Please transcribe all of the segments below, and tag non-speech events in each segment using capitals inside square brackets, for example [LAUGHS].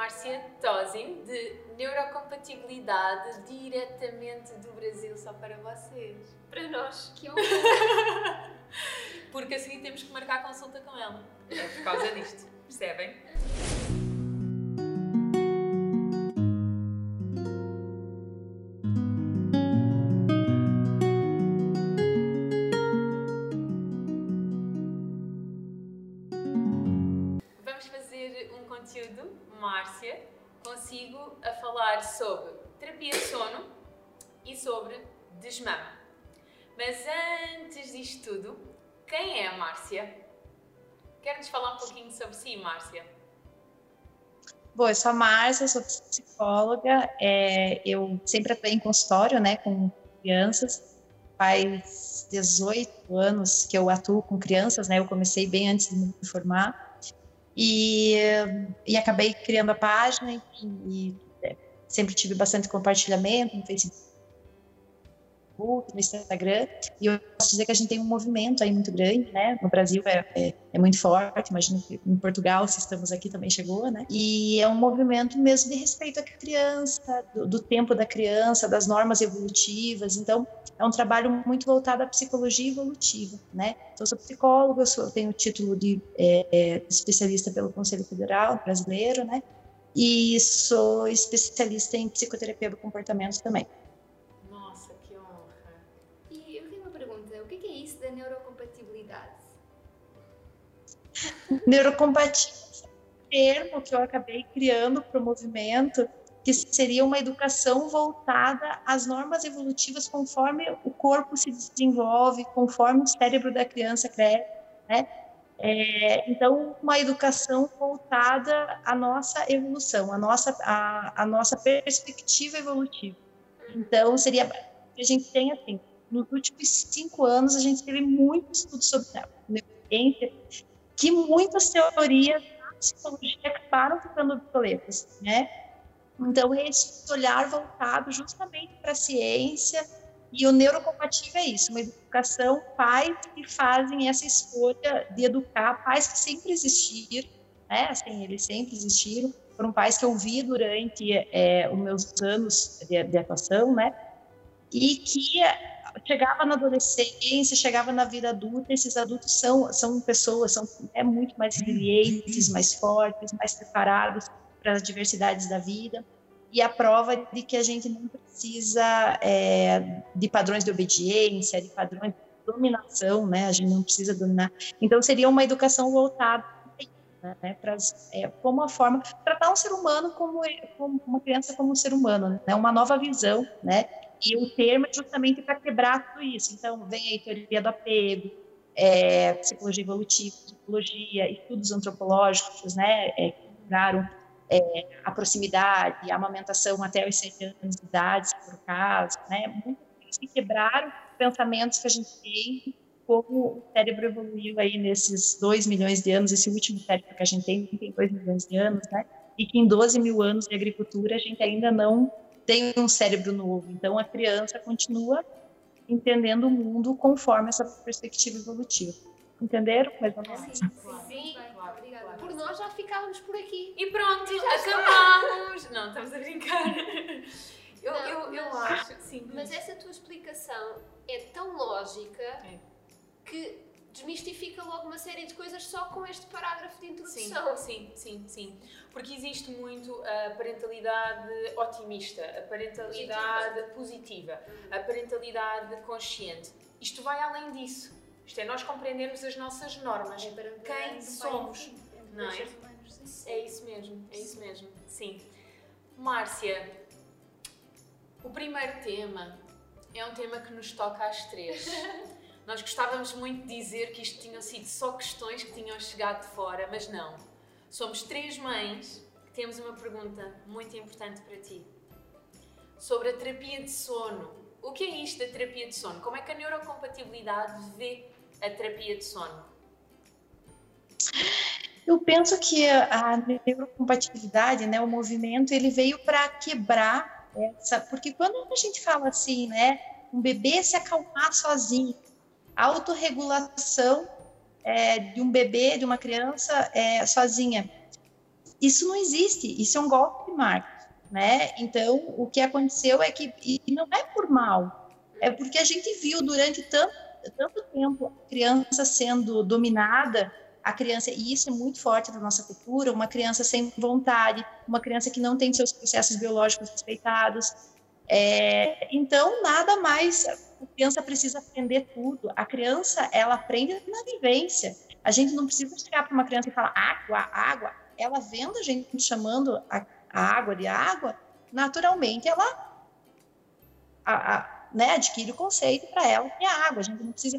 Márcia Tosin, de Neurocompatibilidade, diretamente do Brasil, só para vocês. Para nós. Que honra! [LAUGHS] Porque a seguir temos que marcar consulta com ela. É por causa disto, percebem? Márcia, consigo a falar sobre terapia de sono e sobre desmama. Mas antes disto tudo, quem é a Márcia? Quer-nos falar um pouquinho sobre si, Márcia? Bom, eu sou a Márcia, sou psicóloga, é, eu sempre atuei em consultório, né, com crianças, faz 18 anos que eu atuo com crianças, né, eu comecei bem antes de me formar, e, e acabei criando a página, enfim, e é, sempre tive bastante compartilhamento no Facebook, Facebook, no Instagram, e eu posso dizer que a gente tem um movimento aí muito grande, né? No Brasil é, é, é muito forte, imagino que em Portugal, se estamos aqui, também chegou, né? E é um movimento mesmo de respeito à criança, do, do tempo da criança, das normas evolutivas, então é um trabalho muito voltado à psicologia evolutiva, né? Então, eu sou psicóloga, eu, sou, eu tenho o título de é, é, especialista pelo Conselho Federal Brasileiro, né? E sou especialista em psicoterapia do comportamento também. Neurocompatibilidade é um termo que eu acabei criando para o movimento que seria uma educação voltada às normas evolutivas conforme o corpo se desenvolve, conforme o cérebro da criança cresce, né? É, então, uma educação voltada à nossa evolução, à nossa, à, à nossa perspectiva evolutiva. Então, seria a gente tem assim, nos últimos cinco anos a gente teve muito estudo sobre neurociência, que muitas teorias da psicologia acabaram ficando obsoletas, né? Então, esse olhar voltado justamente para a ciência e o neurocompatível é isso, uma educação, pais que fazem essa escolha de educar, pais que sempre existiram, né? Assim, eles sempre existiram, foram pais que eu vi durante é, os meus anos de, de atuação, né? E que chegava na adolescência, chegava na vida adulta, esses adultos são, são pessoas, são é muito mais resilientes, mais fortes, mais preparados para as diversidades da vida. E a prova de que a gente não precisa é, de padrões de obediência, de padrões de dominação, né? A gente não precisa dominar. Então, seria uma educação voltada né, para é, como a forma tratar um ser humano como, como, uma criança como um ser humano, né? Uma nova visão, né? E o termo é justamente para quebrar tudo isso. Então, vem aí teoria do apego, é, psicologia evolutiva, psicologia, estudos antropológicos, né? É, que quebraram é, a proximidade, a amamentação até os sete anos de idade, o caso, né? Muitos que quebraram pensamentos que a gente tem, como o cérebro evoluiu aí nesses dois milhões de anos, esse último cérebro que a gente tem tem dois milhões de anos, né? E que em 12 mil anos de agricultura a gente ainda não tem um cérebro novo. Então a criança continua entendendo o mundo conforme essa perspectiva evolutiva. Entenderam? Mais ou menos? Sim, Sim, por nós já ficávamos por aqui. E pronto, acabamos! Não, estamos a brincar. Eu, Não, eu, eu mas- acho, sim. Mas essa tua explicação é tão lógica É. que desmistifica logo uma série de coisas só com este parágrafo de introdução. Sim, sim, sim, sim. Porque existe muito a parentalidade otimista, a parentalidade positiva, a parentalidade consciente. Isto vai além disso. Isto é nós compreendermos as nossas normas, É para quem somos, entre não é? seres humanos, sim. É isso mesmo, é isso mesmo. Sim. Márcia, o primeiro tema é um tema que nos toca às três. [LAUGHS] Nós gostávamos muito de dizer que isto tinham sido só questões que tinham chegado de fora, mas não. Somos três mães que temos uma pergunta muito importante para ti. Sobre a terapia de sono. O que é isto da terapia de sono? Como é que a neurocompatibilidade vê a terapia de sono? Eu penso que a neurocompatibilidade, né, o movimento, ele veio para quebrar essa, porque quando a gente fala assim, né, um bebê se acalmar sozinho, autorregulação é, de um bebê, de uma criança é, sozinha, isso não existe, isso é um golpe de marketing, né? Então, o que aconteceu é que, e não é por mal, é porque a gente viu durante tanto, tanto tempo a criança sendo dominada a criança, e isso é muito forte da nossa cultura, uma criança sem vontade, uma criança que não tem seus processos biológicos respeitados. É, então, nada mais, criança precisa aprender tudo. A criança, ela aprende na vivência. A gente não precisa chegar para uma criança e falar água, água. Ela vendo a gente chamando a, a água de água, naturalmente ela a, a, né, adquire o conceito para ela que é água. A gente não precisa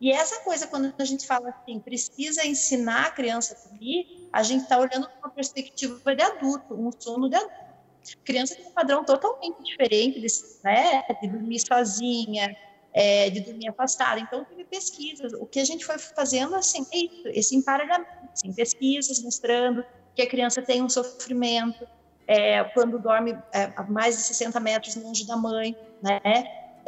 e essa coisa, quando a gente fala assim, precisa ensinar a criança a dormir, a gente está olhando uma perspectiva de adulto, um sono de adulto. Criança tem um padrão totalmente diferente né, de dormir sozinha, é, de dormir afastada. Então, teve pesquisas. O que a gente foi fazendo, assim, é isso, esse emparelhamento, assim, pesquisas mostrando que a criança tem um sofrimento é, quando dorme é, a mais de 60 metros longe da mãe, né?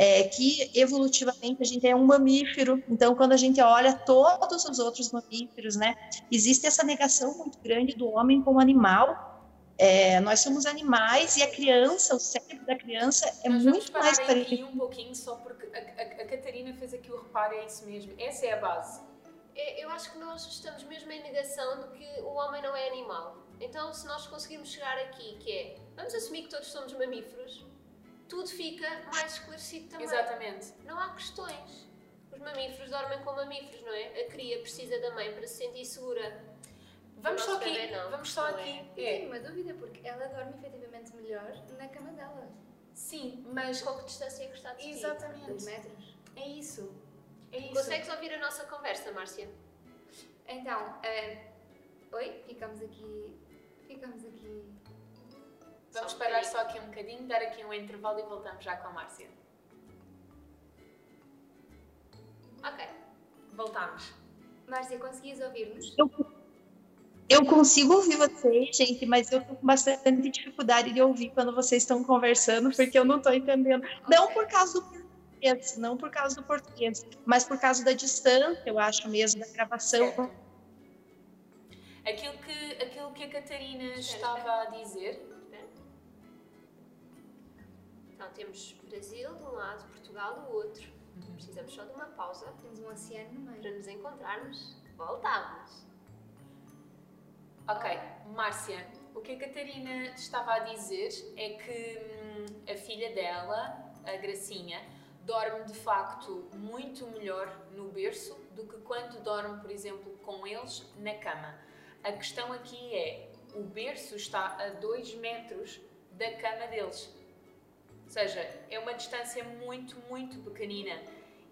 é, que evolutivamente a gente é um mamífero, então quando a gente olha todos os outros mamíferos, né, existe essa negação muito grande do homem como animal. É, nós somos animais e a criança, o cérebro da criança é Nós muito vamos mais parecido. um pouquinho só porque a, a, a Catarina fez aqui o reparo, é isso mesmo. Essa é a base. É, Eu acho que nós estamos mesmo em negação de que o homem não é animal. Então, se nós conseguirmos chegar aqui, que é, vamos assumir que todos somos mamíferos, tudo fica mais esclarecido também. Exatamente. Não há questões. Os mamíferos dormem com mamíferos, não é? A cria precisa da mãe para se sentir segura. Vamos só aqui, bebê não, vamos só não é. aqui. Eu É. tenho uma dúvida, porque ela dorme efetivamente melhor na cama dela. Sim, Mas com que distância é que está de ti? Dois exatamente. metros. É isso. É isso. Consegues ouvir a nossa conversa, Márcia? Então, eh, oi, ficamos aqui. Ficamos aqui. Vamos Só um parar só aqui um bocadinho, dar aqui um intervalo e voltamos já com a Márcia. Ok. Voltamos. Márcia, conseguias ouvir-nos? Eu consigo ouvir vocês, gente, mas eu tô com bastante dificuldade de ouvir quando vocês estão conversando, porque eu não estou entendendo. Não por causa do português, não por causa do português, mas por causa da distância, eu acho mesmo, da gravação. Certo. Aquilo que, aquilo que a Catarina estava a dizer. Então temos Brasil de um lado, Portugal do outro. Precisamos só de uma pausa Temos um oceano no meio. para nos encontrarmos. Voltamos. Ok, Márcia, o que a Catarina estava a dizer é que hum, a filha dela, a Gracinha, dorme de facto muito melhor no berço do que quando dorme, por exemplo, com eles na cama. A questão aqui é: o berço está a 2 metros da cama deles. Ou seja, é uma distância muito, muito pequenina.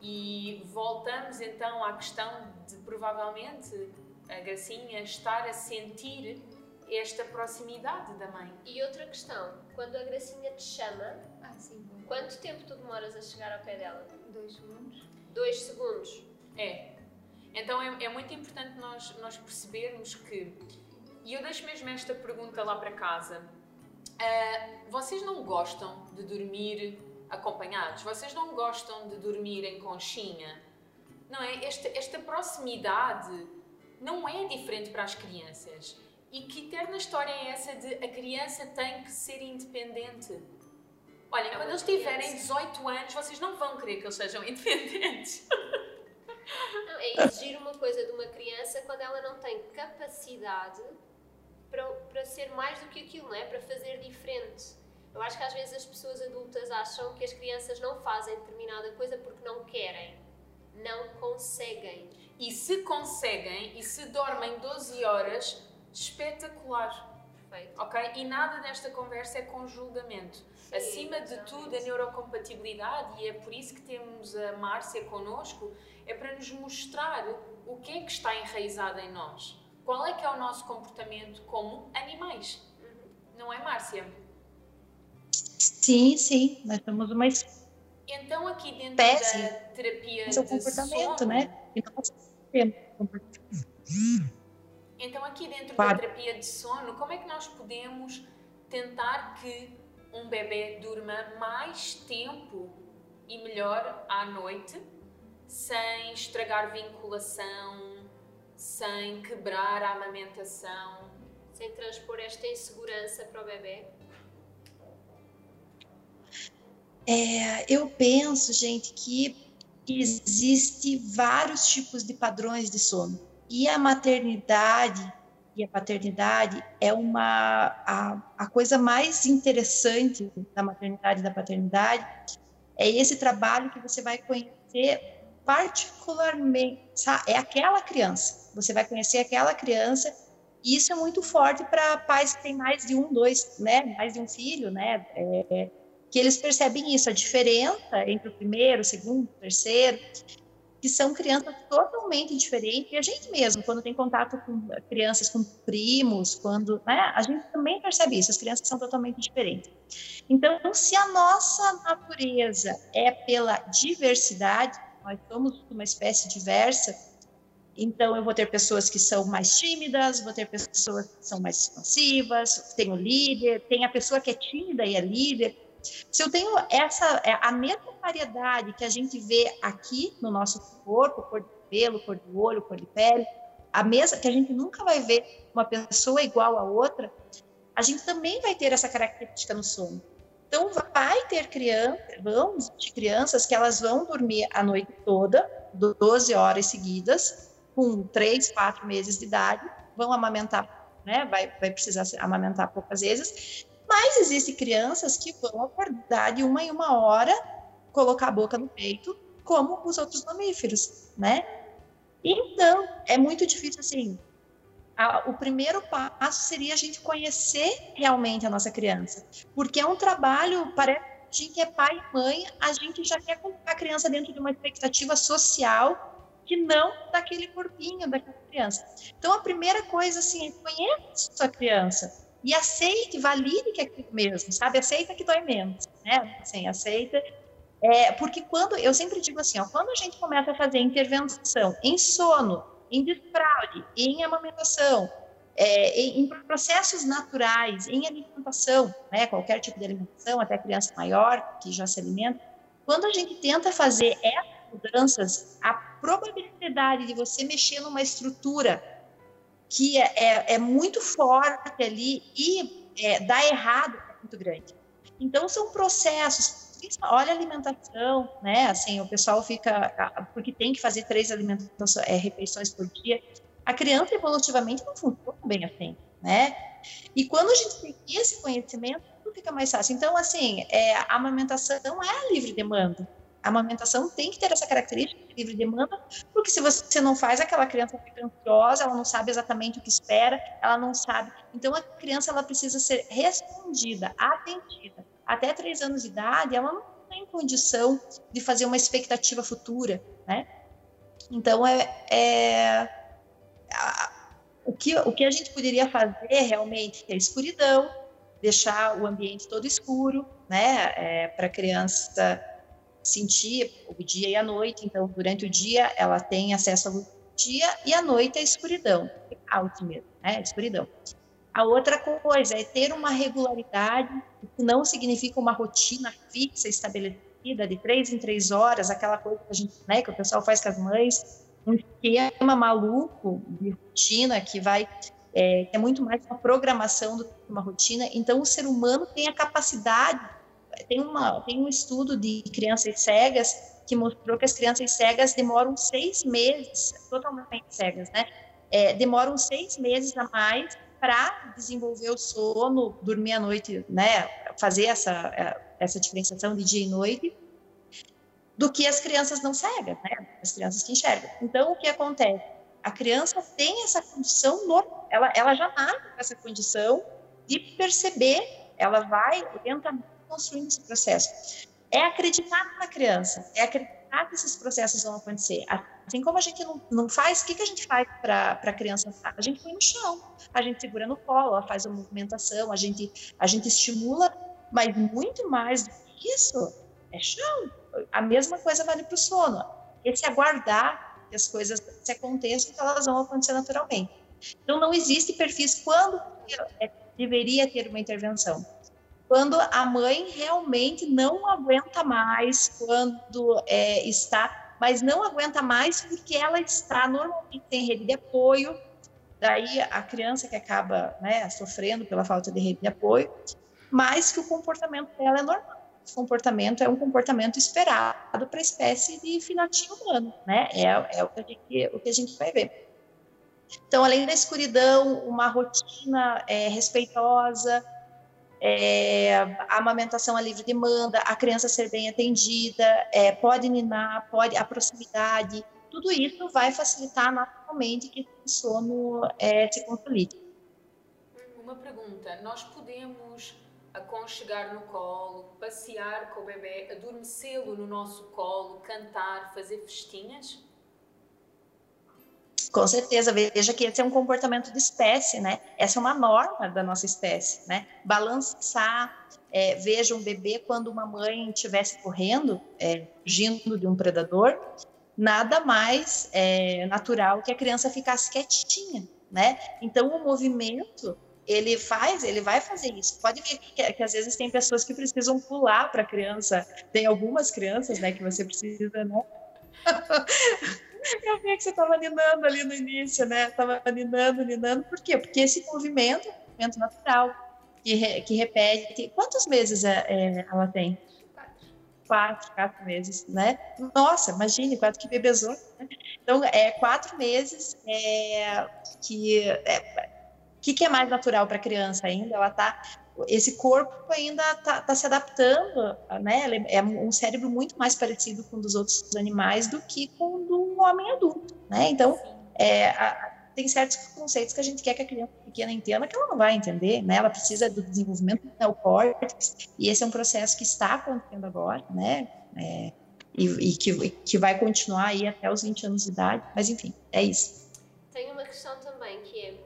E voltamos então à questão de provavelmente a Gracinha estar a sentir esta proximidade da mãe. E outra questão, quando a Gracinha te chama, Ah, sim, quanto tempo tu demoras a chegar ao pé dela? Dois segundos. Dois segundos. É. Então é, é muito importante nós, nós percebermos que. E eu deixo mesmo esta pergunta lá para casa. Ah, vocês não gostam de dormir acompanhados? Vocês não gostam de dormir em conchinha? Não é? Esta, esta proximidade não é diferente para as crianças. E que eterna história é essa de a criança tem que ser independente? Olhem, É quando eles tiverem criança. 18 anos, vocês não vão querer que eles sejam [LAUGHS] independentes. Não, é exigir uma coisa de uma criança quando ela não tem capacidade para, para ser mais do que aquilo, não é? Para fazer diferente. Eu acho que às vezes as pessoas adultas acham que as crianças não fazem determinada coisa porque não querem, não conseguem. E se conseguem e se dormem 12 horas, espetacular. Perfeito. Ok? E nada desta conversa é com julgamento. Sim, Acima de tudo, a neurocompatibilidade, e é por isso que temos a Márcia connosco, é para nos mostrar o que é que está enraizado em nós. Qual é que é o nosso comportamento como animais. Não é, Márcia? Sim, sim, nós somos uma Então, aqui dentro da terapia seu de comportamento, sono, né? E nós Então, aqui dentro Claro. da terapia de sono, como é que nós podemos tentar que um bebê durma mais tempo e melhor à noite, sem estragar vinculação, sem quebrar a amamentação? Sem transpor esta insegurança para o bebê. É, eu penso, gente, que existe vários tipos de padrões de sono. E a maternidade e a paternidade é uma a, a coisa mais interessante da maternidade e da paternidade é esse trabalho que você vai conhecer particularmente, sabe? é aquela criança. Você vai conhecer aquela criança e isso é muito forte para pais que têm mais de um, dois, né, mais de um filho, né, é, que eles percebem isso, a diferença entre o primeiro, o segundo, o terceiro, que são crianças totalmente diferentes. E a gente mesmo, quando tem contato com crianças, com primos, quando, né, a gente também percebe isso, as crianças são totalmente diferentes. Então, se a nossa natureza é pela diversidade, nós somos uma espécie diversa, então eu vou ter pessoas que são mais tímidas, vou ter pessoas que são mais expansivas, tem o líder, tem a pessoa que é tímida e é líder, se eu tenho essa é, a mesma variedade que a gente vê aqui no nosso corpo, cor de pelo, cor do olho, cor de pele, a mesma que a gente nunca vai ver uma pessoa igual a outra, a gente também vai ter essa característica no sono. Então vai ter crianças, vão de crianças que elas vão dormir a noite toda, 12 horas seguidas, com 3, 4 meses de idade, vão amamentar, né? Vai, vai precisar amamentar poucas vezes, mas existem crianças que vão acordar de uma em uma hora, colocar a boca no peito, como os outros mamíferos, né? Então, é muito difícil assim. A, o primeiro passo seria a gente conhecer realmente a nossa criança, porque é um trabalho, parece que a gente é pai e mãe, a gente já quer colocar a criança dentro de uma expectativa social que não daquele corpinho daquela criança. Então, a primeira coisa, assim, é conheça a sua criança, e aceite, valide que é aquilo mesmo, sabe? Aceita que dói menos, né? Assim, aceita. É, porque quando, eu sempre digo assim, ó, quando a gente começa a fazer intervenção em sono, em desfraude, em amamentação, é, em, em, processos naturais, em alimentação, né? Qualquer tipo de alimentação, até criança maior que já se alimenta, quando a gente tenta fazer essas mudanças, a probabilidade de você mexer numa estrutura que é, é, é, muito forte ali e é, dá errado é muito grande. Então são processos. Olha a alimentação, né? Assim, o pessoal fica porque tem que fazer três alimentações, é, refeições por dia. A criança evolutivamente não funciona bem assim, né? E quando a gente tem esse conhecimento, tudo fica mais fácil. Então, assim, é, a amamentação é livre demanda. A amamentação tem que ter essa característica de livre demanda, porque se você não faz, aquela criança fica ansiosa, ela não sabe exatamente o que espera, ela não sabe. Então, a criança ela precisa ser respondida, atendida. Até três anos de idade, ela não tem condição de fazer uma expectativa futura, né? Então, é, é a, o, que, o que a gente poderia fazer realmente é escuridão, deixar o ambiente todo escuro, né? É, Para a criança sentir o dia e a noite. Então, durante o dia, ela tem acesso ao dia e à noite a escuridão, out mesmo, né? Escuridão. A outra coisa é ter uma regularidade, que não significa uma rotina fixa, estabelecida, de três em três horas, aquela coisa que, a gente, né, que o pessoal faz com as mães, um esquema maluco de rotina que vai é, é muito mais uma programação do que uma rotina. Então, o ser humano tem a capacidade tem, uma, tem um estudo de crianças cegas que mostrou que as crianças cegas demoram seis meses, totalmente cegas, né? É, demoram seis meses a mais para desenvolver o sono, dormir à noite, né? Fazer essa, é, essa diferenciação de dia e noite, do que as crianças não cegas, né? As crianças que enxergam. Então, o que acontece? A criança tem essa condição ela, ela já nasce com essa condição de perceber, ela vai lentamente construindo esse processo. É acreditar na criança, é acreditar que esses processos vão acontecer. Assim como a gente não, não faz, o que, que a gente faz para a criança? A gente põe no chão, a gente segura no colo, ela faz a movimentação, a gente, a gente estimula, mas muito mais do que isso é chão. A mesma coisa vale para o sono. Esse aguardar que as coisas se aconteçam, elas vão acontecer naturalmente. Então, não existe perfis quando é, deveria ter uma intervenção quando a mãe realmente não aguenta mais, quando é, está, mas não aguenta mais porque ela está normalmente em rede de apoio, daí a criança que acaba né, sofrendo pela falta de rede de apoio, mas que o comportamento dela é normal. Esse comportamento é um comportamento esperado para a espécie de filhotinho humano, né? É, é o, que gente, o que a gente vai ver. Então, além da escuridão, uma rotina é, respeitosa, é, a amamentação a livre demanda, a criança ser bem atendida, é, pode ninar, pode a proximidade, tudo isso vai facilitar naturalmente que o sono é, se consolide. Uma pergunta: nós podemos aconchegar no colo, passear com o bebê, adormecê-lo no nosso colo, cantar, fazer festinhas? Com certeza, veja que esse é um comportamento de espécie, né? Essa é uma norma da nossa espécie, né? Balançar, é, veja um bebê quando uma mãe estivesse correndo, é, fugindo de um predador, nada mais é, natural que a criança ficasse quietinha, né? Então o movimento ele faz, ele vai fazer isso. Pode ver que, que às vezes tem pessoas que precisam pular para a criança. Tem algumas crianças, né, que você precisa, né? [LAUGHS] Eu vi que você estava ninando ali no início, né? Estava ninando, ninando. Por quê? Porque esse movimento é um movimento natural, que, re, que repete. Quantos meses é, é, ela tem? Quatro, quatro meses, né? Nossa, imagine, quatro que bebezão. Né? Então, é quatro meses é, que. É, o que, que é mais natural para a criança ainda? Ela está esse corpo ainda está tá se adaptando, né? É um cérebro muito mais parecido com o dos outros animais do que com o do homem adulto, né? Então, é, a, tem certos conceitos que a gente quer que a criança pequena entenda que ela não vai entender, né? Ela precisa do desenvolvimento do neocórtex e esse é um processo que está acontecendo agora, né? É, e, e que, que vai continuar aí até os 20 anos de idade, mas enfim, é isso. Tem uma questão também que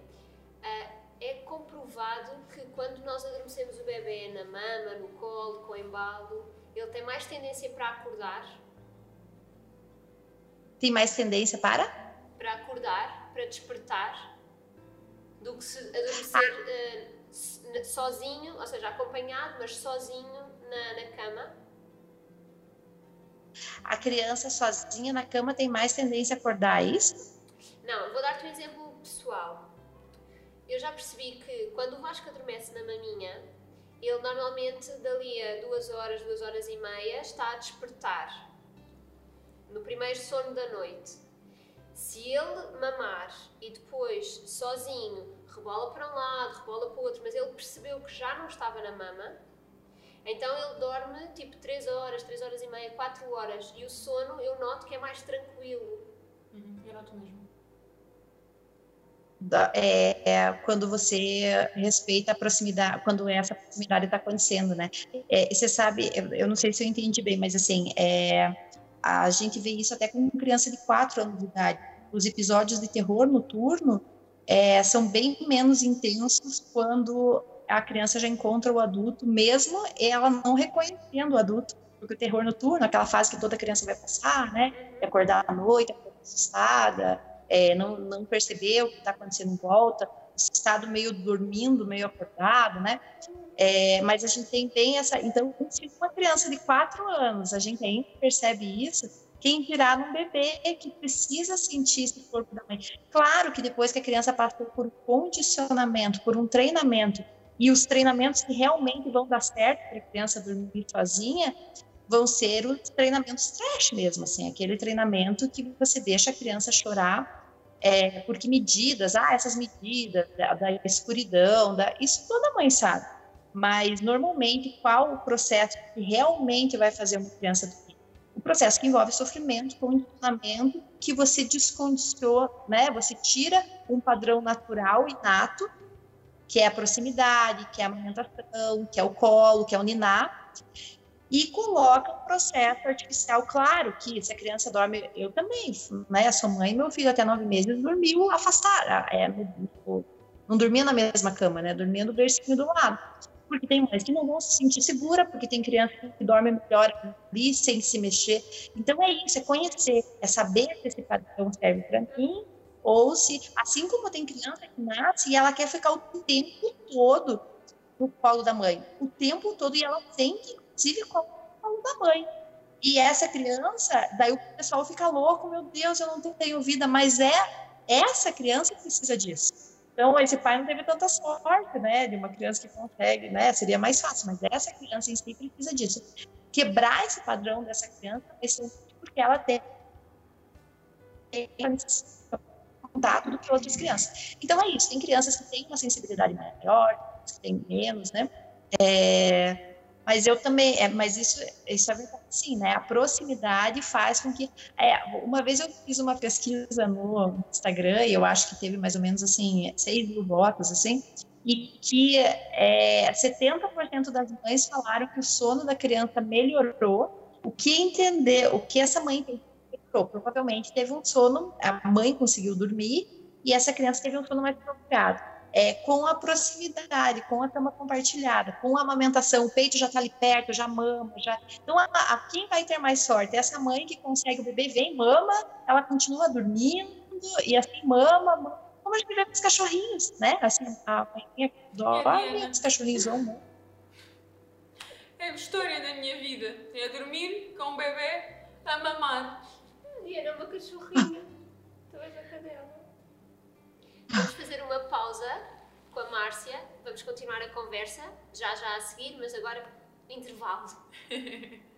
é, é, comprovado quando nós adormecemos o bebê na mama, no colo, com embalo, ele tem mais tendência para acordar? Tem mais tendência para? Para acordar, para despertar, do que se adormecer ah. uh, sozinho, ou seja, acompanhado, mas sozinho na, na cama. A criança sozinha na cama tem mais tendência a acordar, é isso? Não, vou dar-te um exemplo pessoal eu já percebi que quando o Vasco adormece na maminha, ele normalmente dali a duas horas, duas horas e meia está a despertar no primeiro sono da noite. Se ele mamar e depois sozinho rebola para um lado, rebola para o outro, mas ele percebeu que já não estava na mama, então ele dorme tipo 3 horas, 3 horas e meia, 4 horas e o sono eu noto que é mais tranquilo. Uhum, eu noto mesmo é, é, quando você respeita a proximidade, quando essa proximidade está acontecendo, né? É, você sabe, eu, não sei se eu entendi bem, mas assim, é, a gente vê isso até com criança de 4 anos de idade. Os episódios de terror noturno é, são bem menos intensos quando a criança já encontra o adulto, mesmo ela não reconhecendo o adulto, porque o terror noturno, aquela fase que toda criança vai passar, né? Acordar à noite, assustada, é, não, não o que está acontecendo em volta, estado meio dormindo, meio acordado, né? É, mas a gente tem bem essa. Então, se uma criança de quatro anos a gente ainda percebe isso, quem dirá num bebê que precisa sentir esse corpo da mãe. Claro que depois que a criança passou por um condicionamento, por um treinamento, e os treinamentos que realmente vão dar certo para a criança dormir sozinha, vão ser os treinamentos trash mesmo, assim, aquele treinamento que você deixa a criança chorar, é, porque medidas, ah, essas medidas da, da escuridão, da, isso toda mãe sabe. Mas normalmente qual o processo que realmente vai fazer uma criança dormir? O processo que envolve sofrimento, condicionamento, que você descondiciona, né? Você tira um padrão natural inato, que é a proximidade, que é a amamentação, que é o colo, que é o ninar, e coloca um processo artificial. Claro que se a criança dorme, eu também, né? Sua mãe, meu filho até nove meses dormiu afastado, é, não dormia na mesma cama, né? Dormia no bercinho do lado. Porque tem mães que não vão se sentir segura, porque tem criança que dorme melhor ali sem se mexer. Então é isso, é conhecer, é saber se esse padrão serve para mim ou se, assim como tem criança que nasce e ela quer ficar o tempo todo no colo da mãe, o tempo todo e ela sente inclusive com o da mãe. E essa criança, daí o pessoal fica louco, meu Deus, eu não tenho vida, mas é essa criança que precisa disso. Então, esse pai não teve tanta sorte, né, de uma criança que consegue, né, seria mais fácil, mas essa criança em si precisa disso. Quebrar esse padrão dessa criança porque ela tem contato do que outras crianças. Então, é isso, tem crianças que têm uma sensibilidade maior, que têm menos, né, é, mas eu também, é, mas isso, isso é verdade, sim, né? A proximidade faz com que. É, uma vez eu fiz uma pesquisa no Instagram, e eu acho que teve mais ou menos assim, 6 mil votos, assim, e que é, 70% das mães falaram que o sono da criança melhorou. O que entender, o que essa mãe melhorou? Provavelmente teve um sono, a mãe conseguiu dormir, e essa criança teve um sono mais prolongado é, com a proximidade, com a cama compartilhada, com a amamentação, o peito já está ali perto, já mama, já. Então, a, a, quem vai ter mais sorte? Essa mãe que consegue o bebê vem, mama, ela continua dormindo e assim mama, mama como a gente vê com os cachorrinhos, né? Assim, a mãe dorme, os cachorrinhos vão. Né? É a história da minha vida. É dormir com o bebê a mamar. E era uma cachorrinha. [LAUGHS] Estou a cadela. Vamos fazer uma pausa com a Márcia. Vamos continuar a conversa, já já a seguir, mas agora intervalo. [LAUGHS]